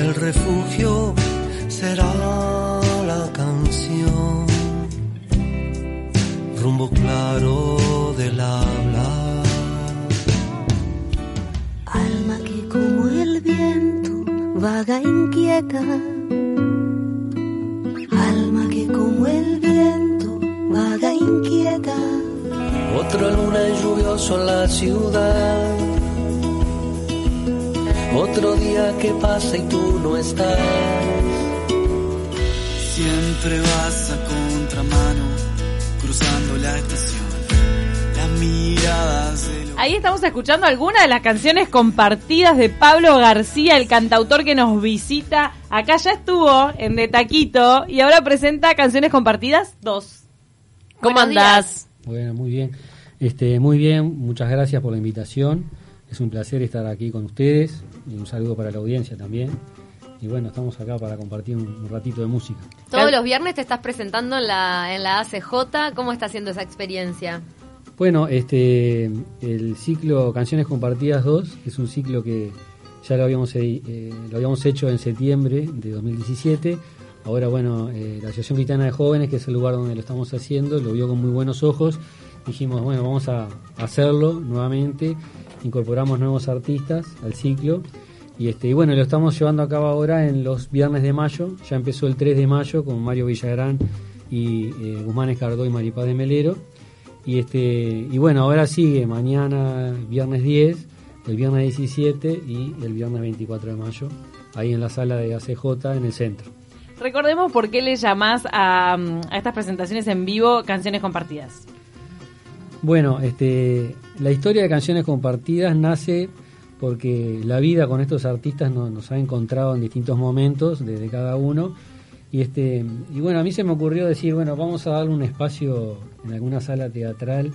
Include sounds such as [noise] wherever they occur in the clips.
el refugio será la canción, rumbo claro del habla. Alma que como el viento vaga inquieta, alma que como el viento vaga inquieta. Otra luna lluvioso en la ciudad. Otro día que pasa y tú no estás. Siempre vas a contramano, cruzando la estación. Las miradas de los... Ahí estamos escuchando algunas de las canciones compartidas de Pablo García, el cantautor que nos visita. Acá ya estuvo en De Taquito y ahora presenta canciones compartidas 2. ¿Cómo andás? Bueno, muy bien. Este, muy bien, muchas gracias por la invitación. Es un placer estar aquí con ustedes y un saludo para la audiencia también. Y bueno, estamos acá para compartir un, un ratito de música. Todos los viernes te estás presentando en la, en la ACJ. ¿Cómo está siendo esa experiencia? Bueno, este, el ciclo Canciones Compartidas 2 es un ciclo que ya lo habíamos, eh, lo habíamos hecho en septiembre de 2017. Ahora, bueno, eh, la Asociación Cristiana de Jóvenes, que es el lugar donde lo estamos haciendo, lo vio con muy buenos ojos. Dijimos, bueno, vamos a hacerlo nuevamente. Incorporamos nuevos artistas al ciclo. Y, este, y bueno, lo estamos llevando a cabo ahora en los viernes de mayo. Ya empezó el 3 de mayo con Mario Villagrán y eh, Guzmán Escardó y Maripaz de Melero. Y, este, y bueno, ahora sigue mañana, viernes 10, el viernes 17 y el viernes 24 de mayo, ahí en la sala de ACJ en el centro. Recordemos por qué le llamás a, a estas presentaciones en vivo canciones compartidas. Bueno, este, la historia de canciones compartidas nace porque la vida con estos artistas nos, ha encontrado en distintos momentos desde cada uno. Y, este, y bueno, a mí se me ocurrió decir, bueno, vamos a darle un espacio en alguna sala teatral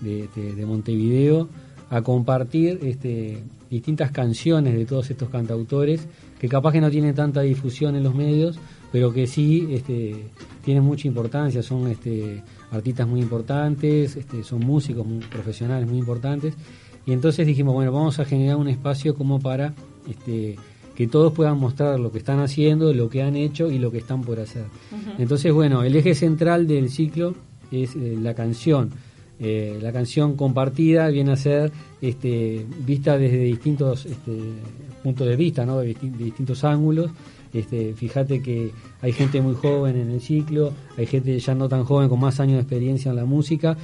de, de Montevideo a compartir este, distintas canciones de todos estos cantautores que capaz que no tienen tanta difusión en los medios, pero que sí este, tienen mucha importancia, son este, artistas muy importantes, este, son músicos muy profesionales muy importantes. Y entonces dijimos, bueno, vamos a generar un espacio como para este, que todos puedan mostrar lo que están haciendo, lo que han hecho y lo que están por hacer. Entonces, bueno, el eje central del ciclo es eh, la canción. Eh, la canción compartida viene a ser este, vista desde distintos este, puntos de vista, de distintos ángulos. Este, fíjate que hay gente muy joven en el ciclo, hay gente ya no tan joven con más años de experiencia en la música,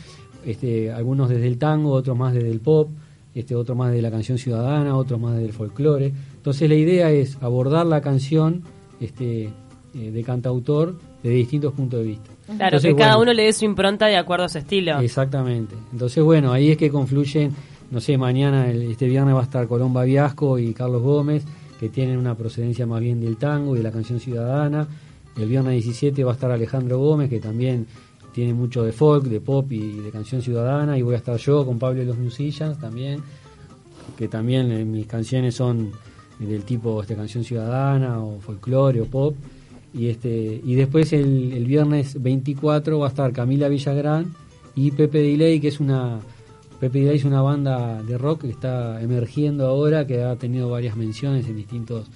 este, algunos desde el tango, otros más desde el pop, este, otros más de la canción ciudadana, otros más del folclore. Entonces la idea es abordar la canción este, eh, de cantautor desde distintos puntos de vista. Claro, Entonces, que cada bueno, uno le dé su impronta de acuerdo a su estilo. Exactamente. Entonces, bueno, ahí es que confluyen, no sé, mañana, el- este viernes va a estar Colomba Viasco y Carlos Gómez, que tienen una procedencia más bien del tango y de la canción ciudadana. El viernes 17 va a estar Alejandro Gómez, que también tiene mucho de folk, de pop y de canción ciudadana. Y voy a estar yo con Pablo y los Musillans también, que también eh, mis canciones son del tipo este, canción ciudadana o folclore o pop. Y, este, y después el, el viernes 24 va a estar Camila Villagrán y Pepe Delay, que es una. Pepe Delay es una banda de rock que está emergiendo ahora, que ha tenido varias menciones en distintos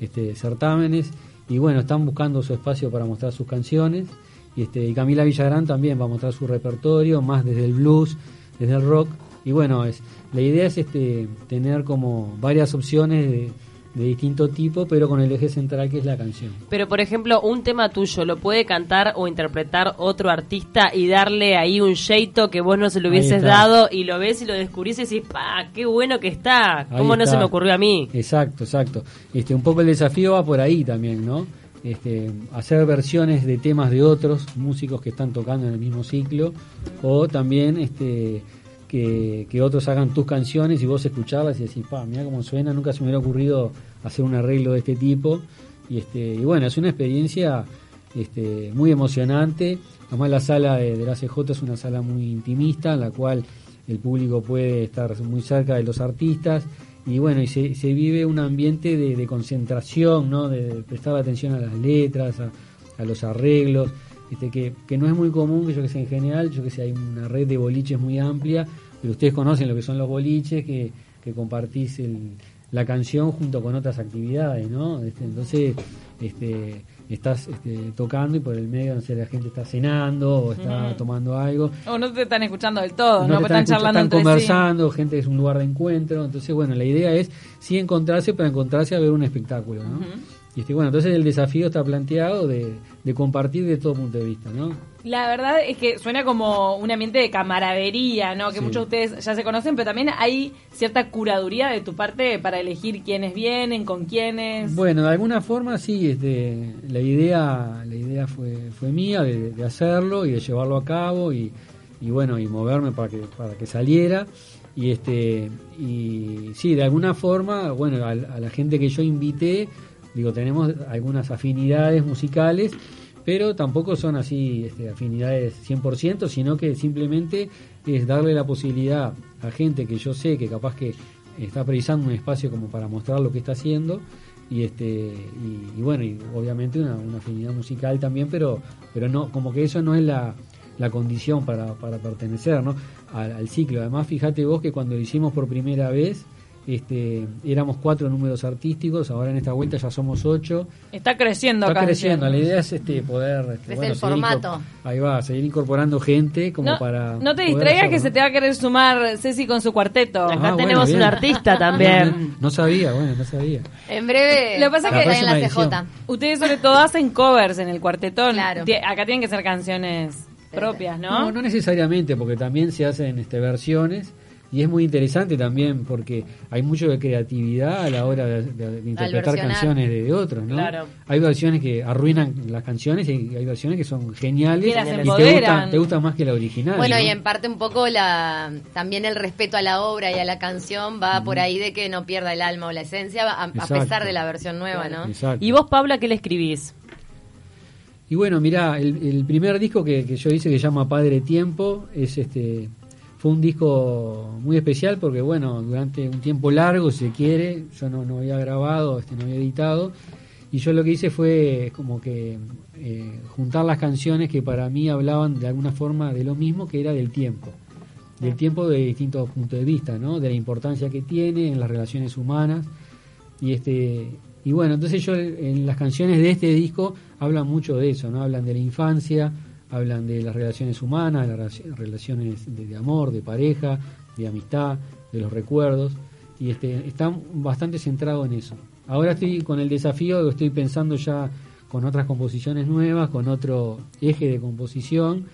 este, certámenes. Y bueno, están buscando su espacio para mostrar sus canciones. Y, este, y Camila Villagrán también va a mostrar su repertorio, más desde el blues, desde el rock. Y bueno, es, la idea es este, tener como varias opciones de, de distinto tipo, pero con el eje central que es la canción. Pero, por ejemplo, un tema tuyo lo puede cantar o interpretar otro artista y darle ahí un jeito que vos no se lo hubieses dado y lo ves y lo descubrís y decís, ¡pa! ¡Qué bueno que está! Ahí ¿Cómo no está. se me ocurrió a mí? Exacto, exacto. Este, un poco el desafío va por ahí también, ¿no? Este, hacer versiones de temas de otros músicos que están tocando en el mismo ciclo o también este, que, que otros hagan tus canciones y vos escucharlas y decís, pa, mira cómo suena, nunca se me hubiera ocurrido hacer un arreglo de este tipo. Y, este, y bueno, es una experiencia este, muy emocionante. Además la sala de, de la CJ es una sala muy intimista en la cual el público puede estar muy cerca de los artistas y bueno, y se, vive un ambiente de, concentración, ¿no? de prestar atención a las letras, a, a los arreglos, este, que, que no es muy común, que yo que sé, en general, yo que sé, hay una red de boliches muy amplia, pero ustedes conocen lo que son los boliches, que, que compartís el, la canción junto con otras actividades, ¿no? Este, entonces, este, estás este, tocando y por el medio, no sé, la gente está cenando o está tomando algo. O no te están escuchando del todo, ¿no? No te Porque están, escucha- charlando están entre conversando, gente es un lugar de encuentro. Entonces, bueno, la idea es sí encontrarse para encontrarse a ver un espectáculo, ¿no? Este, bueno, entonces el desafío está planteado de, de compartir de todo punto de vista, ¿no? La verdad es que suena como un ambiente de camaradería, ¿no? Que Sí. muchos de ustedes ya se conocen, pero también hay cierta curaduría de tu parte para elegir quiénes vienen, con quiénes. Bueno, de alguna forma sí, este, la idea, la idea fue, fue mía de, de hacerlo y de llevarlo a cabo y, y bueno, y moverme para que, para que saliera. Y este, y sí, de alguna forma, bueno, a, a la gente que yo invité, digo, tenemos algunas afinidades musicales, pero tampoco son así este, afinidades 100%, sino que simplemente es darle la posibilidad a gente que yo sé que capaz que está precisando un espacio como para mostrar lo que está haciendo y este y, bueno y obviamente una, una afinidad musical también pero pero no como que eso no es la, la condición para, para pertenecer ¿no? al, al ciclo además fíjate vos que cuando lo hicimos por primera vez este éramos cuatro números artísticos ahora en esta vuelta ya somos ocho Está creciendo Está creciendo, la idea es este poder este, Crece bueno, el formato. ahí va, seguir incorporando gente como No, para no te distraigas que ¿no? se te va a querer sumar Ceci con su cuarteto. Acá Ah, bueno, tenemos un artista también. No sabía, bueno, no sabía. En breve, Lo que pasa es que- en la CJ. edición. Ustedes sobre todo hacen covers en el cuartetón. Claro. Acá tienen que ser canciones propias, ¿no? No, no necesariamente, porque también se hacen este, versiones y es muy interesante también porque hay mucho de creatividad a la hora de, de- de interpretar canciones de, de otros, ¿no? Claro. Hay versiones que arruinan las canciones y hay versiones que son geniales las y te gustan, te gustan más que la original. Bueno, ¿no? y en parte un poco la también el respeto a la obra y a la canción va por ahí de que no pierda el alma o la esencia, a, pesar de la versión nueva, ¿no? Exacto. ¿Y vos, Paula, qué le escribís? Y bueno, mirá, el, el primer disco que, que yo hice que se llama Padre Tiempo es este fue un disco muy especial porque bueno, durante un tiempo largo, si se quiere, yo no, no había grabado, este, no había editado, y yo lo que hice fue como que eh, juntar las canciones que para mí hablaban de alguna forma de lo mismo que era del tiempo, del tiempo de distintos puntos de vista, ¿no? de la importancia que tiene en las relaciones humanas, y este y bueno entonces yo en las canciones de este disco hablan mucho de eso no hablan de la infancia hablan de las relaciones humanas las relaci- relaciones de, amor de pareja de amistad de los recuerdos y este están bastante centrados en eso. Ahora estoy con el desafío estoy pensando ya con otras composiciones nuevas con otro eje de composición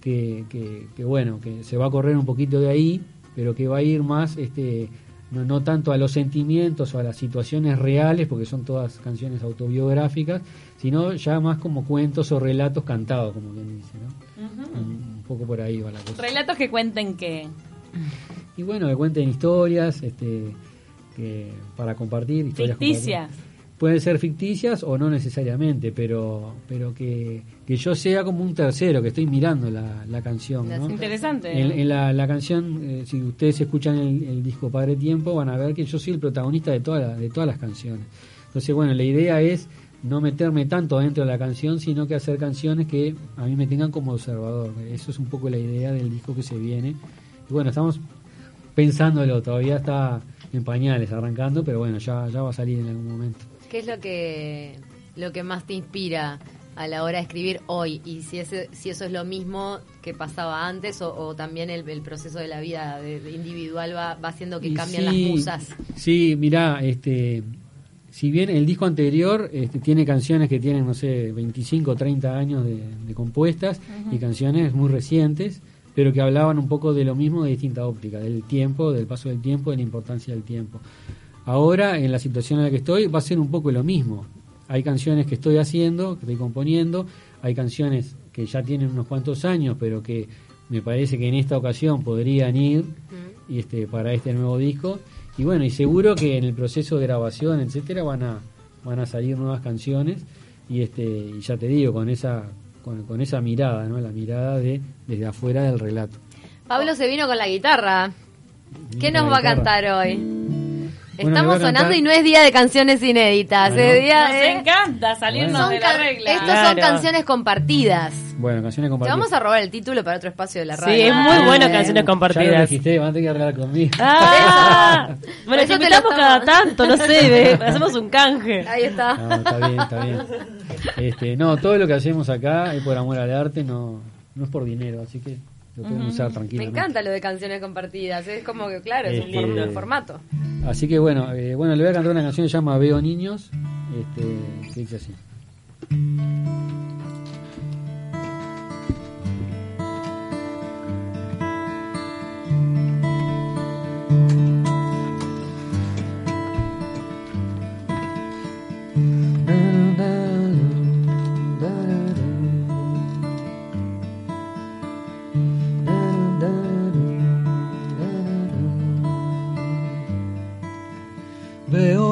que, que, que, bueno que se va a correr un poquito de ahí pero que va a ir más este no, no tanto a los sentimientos o a las situaciones reales, porque son todas canciones autobiográficas, sino ya más como cuentos o relatos cantados, como quien dice, ¿no? un, un poco por ahí va la cosa. Relatos que cuenten que... Y bueno, que cuenten historias, este, que para compartir, historias Ficticias. compartidas. Pueden ser ficticias o no necesariamente, pero pero que, que yo sea como un tercero, que estoy mirando la, la canción, ¿no? Interesante. En, en la, la canción, eh, si ustedes escuchan el, el disco Padre Tiempo, van a ver que yo soy el protagonista de, toda la- de todas las canciones. Entonces, bueno, la idea es no meterme tanto dentro de la canción, sino que hacer canciones que a mí me tengan como observador. Eso es un poco la idea del disco que se viene. Y bueno, estamos pensándolo, todavía está en pañales, arrancando, pero bueno, ya, ya va a salir en algún momento. ¿Qué es lo que lo que más te inspira a la hora de escribir hoy? Y si ese, si eso es lo mismo que pasaba antes o, o también el, el proceso de la vida de- de individual va, va haciendo que cambien sí, las musas. Sí, mirá, este, si bien el disco anterior este, tiene canciones que tienen, no sé, 25 o 30 años de, de compuestas y canciones muy recientes, pero que hablaban un poco de lo mismo de distinta óptica, del tiempo, del paso del tiempo, de la importancia del tiempo. Ahora, en la situación en la que estoy, va a ser un poco lo mismo. Hay canciones que estoy haciendo, que estoy componiendo, hay canciones que ya tienen unos cuantos años, pero que me parece que en esta ocasión podrían ir y este para este nuevo disco. Y bueno, y seguro que en el proceso de grabación, etcétera, van a van a salir nuevas canciones y este y ya te digo con esa con, con esa mirada, ¿no? La mirada de desde afuera del relato. Pablo se vino con la guitarra. ¿Qué nos va a cantar hoy? Bueno, Estamos sonando cantar- y no es día de canciones inéditas, Bueno. es día Nos de... encanta salirnos Bueno. De la regla. Estos Claro. son canciones compartidas. Bueno, canciones Te compartidas. vamos a robar el título para otro espacio de la radio. Sí, es muy Ah, bueno canciones Ya lo compartidas. registré, van a tener que arreglar conmigo. Ah, [laughs] bueno, eso te te lo cada tanto, no sé, ve, [laughs] hacemos un canje. Ahí está. No, está bien, está bien. Este, no, todo lo que hacemos acá es por amor al arte, no, no es por dinero, así que lo pueden usar Me tranquilamente. encanta lo de canciones compartidas. Es como que, claro, es un Este- form- formato. Así que bueno, eh, bueno, le voy a cantar una canción que se llama Veo Niños, este, que dice así.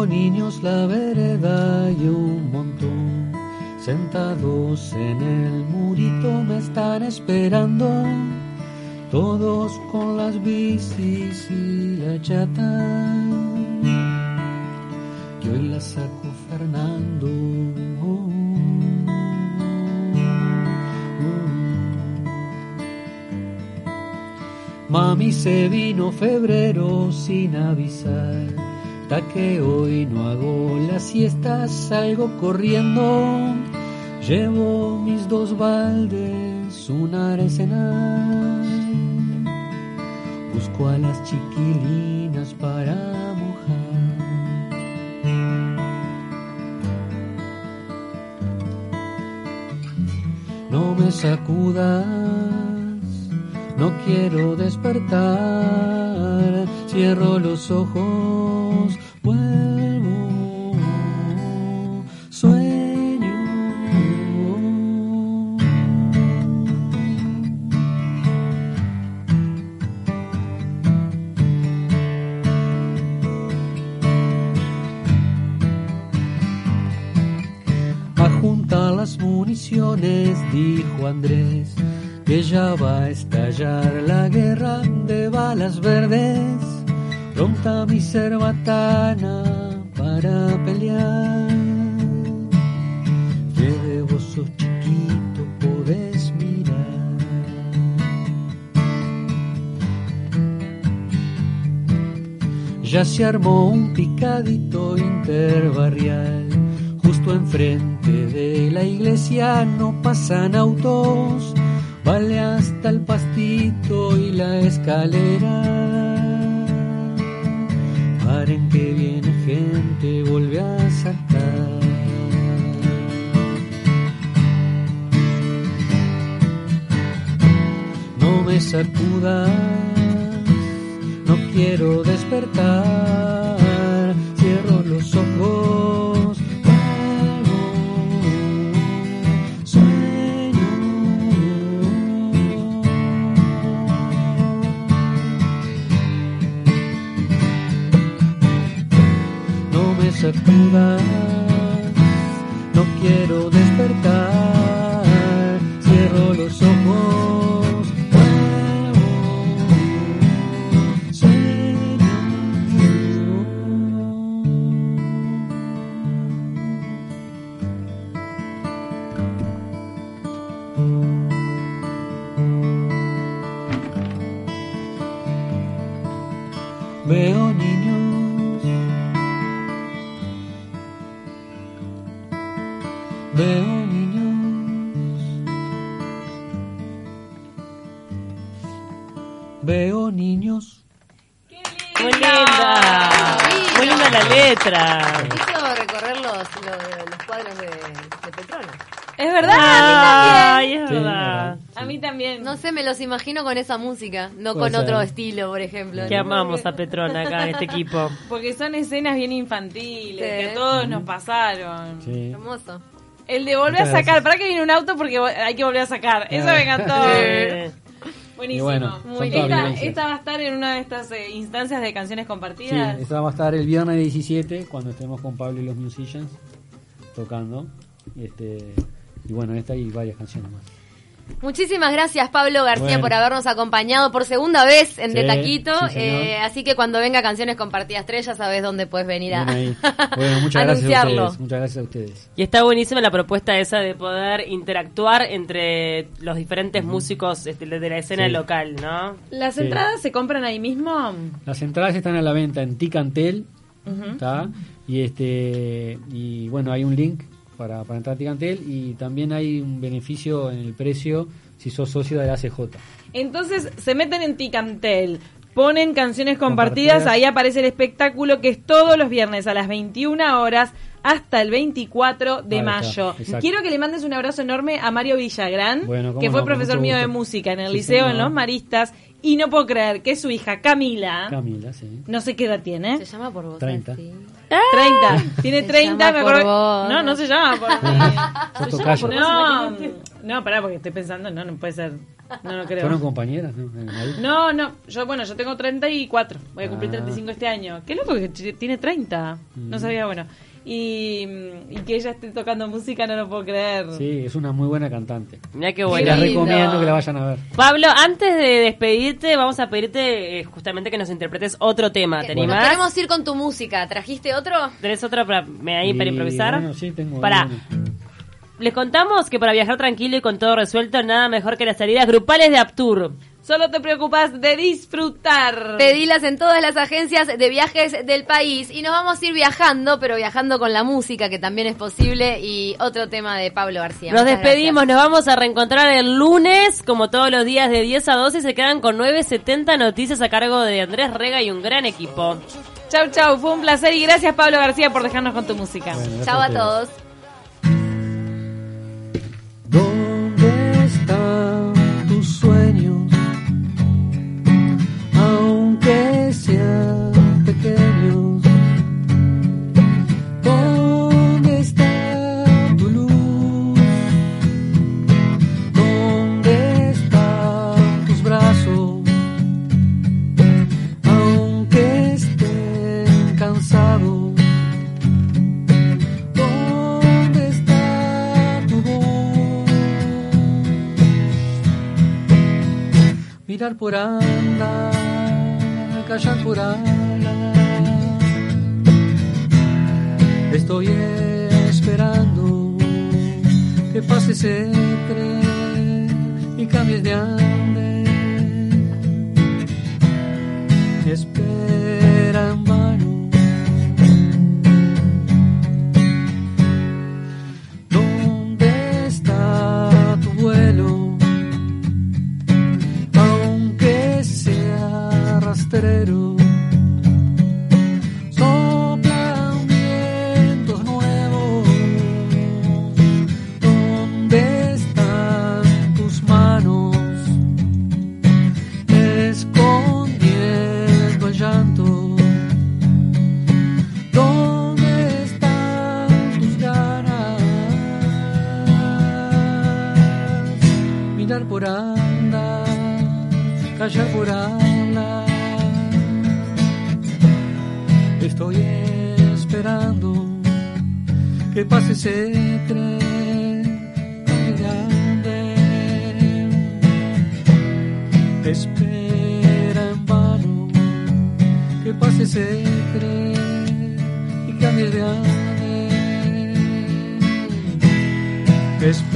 Niños la vereda y un montón. Sentados en el murito me están esperando. Todos con las bicis y la chata. Que hoy la sacó Fernando. Mami se vino febrero sin avisar, ta que hoy no hago la siesta, salgo corriendo, llevo mis dos baldes, una arsenal, busco a las chiquilinas para mojar. No me sacudas, no quiero despertar, cierro los ojos, vuelvo, sueño. Ajunta las municiones, dijo Andrés, que ya va a estallar la guerra de balas verdes. Mi cerbatana para pelear. Fede, vos sos chiquito, podés mirar. Ya se armó un picadito interbarrial. Justo enfrente de la iglesia no pasan autos. Vale hasta el pastito y la escalera. Paren que viene gente, vuelve a sacar. No me sacudas, no quiero despertar. No quiero despertar. Cierro los ojos, vuelvo, sueño. Veo letra. Hizo recorrer los, los, los cuadros de, de Petrona. Es verdad, Ay, es Sí, verdad. a mí también. No sé, me los imagino con esa música, no con otro estilo, por ejemplo. Que amamos a Petrona acá en [laughs] este equipo. Porque son escenas bien infantiles, Sí. que a todos nos pasaron. Sí. Hermoso. El de volver a sacar, para que viene un auto porque hay que volver a sacar. Eso me encantó. Buenísimo. Bueno, Muy esta, esta va a estar en una de estas eh, instancias de canciones Sí, compartidas. esta va a estar el viernes 17 cuando estemos con Pablo y los Musicians tocando. Este, y bueno, esta y varias canciones más. Muchísimas gracias Pablo García Bueno. por habernos acompañado por segunda vez en Sí, De Taquito. sí. Eh, así que cuando venga Canciones Compartidas 3 ya sabes dónde puedes venir a. [laughs] Bueno, muchas gracias a anunciarlo. ustedes. Muchas gracias a ustedes. Y está buenísima la propuesta esa de poder interactuar entre los diferentes músicos este, de la escena Sí. local, ¿no? ¿Las Sí. entradas se compran ahí mismo? Las entradas están a la venta en Ticantel, Ujú. ¿está? Y este y bueno, hay un link para, para entrar a Ticantel y también hay un beneficio en el precio si sos socio de la ACJ. Entonces se meten en Ticantel, ponen canciones compartidas, Compartidas. ahí aparece el espectáculo que es todos los viernes a las 21 horas hasta el 24 de está, mayo. exacto. Quiero que le mandes un abrazo enorme a Mario Villagrán, Bueno, que fue no, profesor mío de música en el Sí, liceo en. Los Maristas, y no puedo creer que su hija Camila, Camila, sí. no sé qué edad tiene, Se llama por vos. 30. Esti. 30, tiene Se 30, llama me por acuerdo. vos. No, no se llama por mí. Sos tocayo. No, no, pará, porque estoy pensando, no, no puede ser. No, no creo. ¿Fueron compañeras? No. No, no, yo bueno, yo tengo 34, voy a cumplir Ah. 35 este año. Qué loco que tiene 30, no sabía, bueno. Y, y que ella esté tocando música, no lo puedo creer. Sí, es una muy buena cantante. Mira qué la lindo. recomiendo que la vayan a ver. Pablo, antes de despedirte, vamos a pedirte eh, justamente que nos interpretes otro tema. ¿Te Bueno, animás? queremos ir con tu música. ¿Trajiste otro? ¿Tenés otro para, me- ahí para improvisar? bueno, sí, tengo Para. Les contamos que para viajar tranquilo y con todo resuelto, nada mejor que las salidas grupales de Aptur. Solo te preocupas de disfrutar. Pedilas en todas las agencias de viajes del país y nos vamos a ir viajando, pero viajando con la música, que también es posible, y otro tema de Pablo García. Nos Muchas despedimos, gracias. nos vamos a reencontrar el lunes, como todos los días de 10 a 12, se quedan con 9.70 noticias a cargo de Andrés Rega y un gran equipo. Chau, chau, fue un placer y gracias Pablo García por dejarnos con tu música. Bueno, Chao a todos. Mirar por andar, callar por hablar. Estoy esperando que pase ese tren y cambies de ande. Sea Estoy esperando que pase ese tren grande. Espera en vano que pase ese tren y cambie de. Espera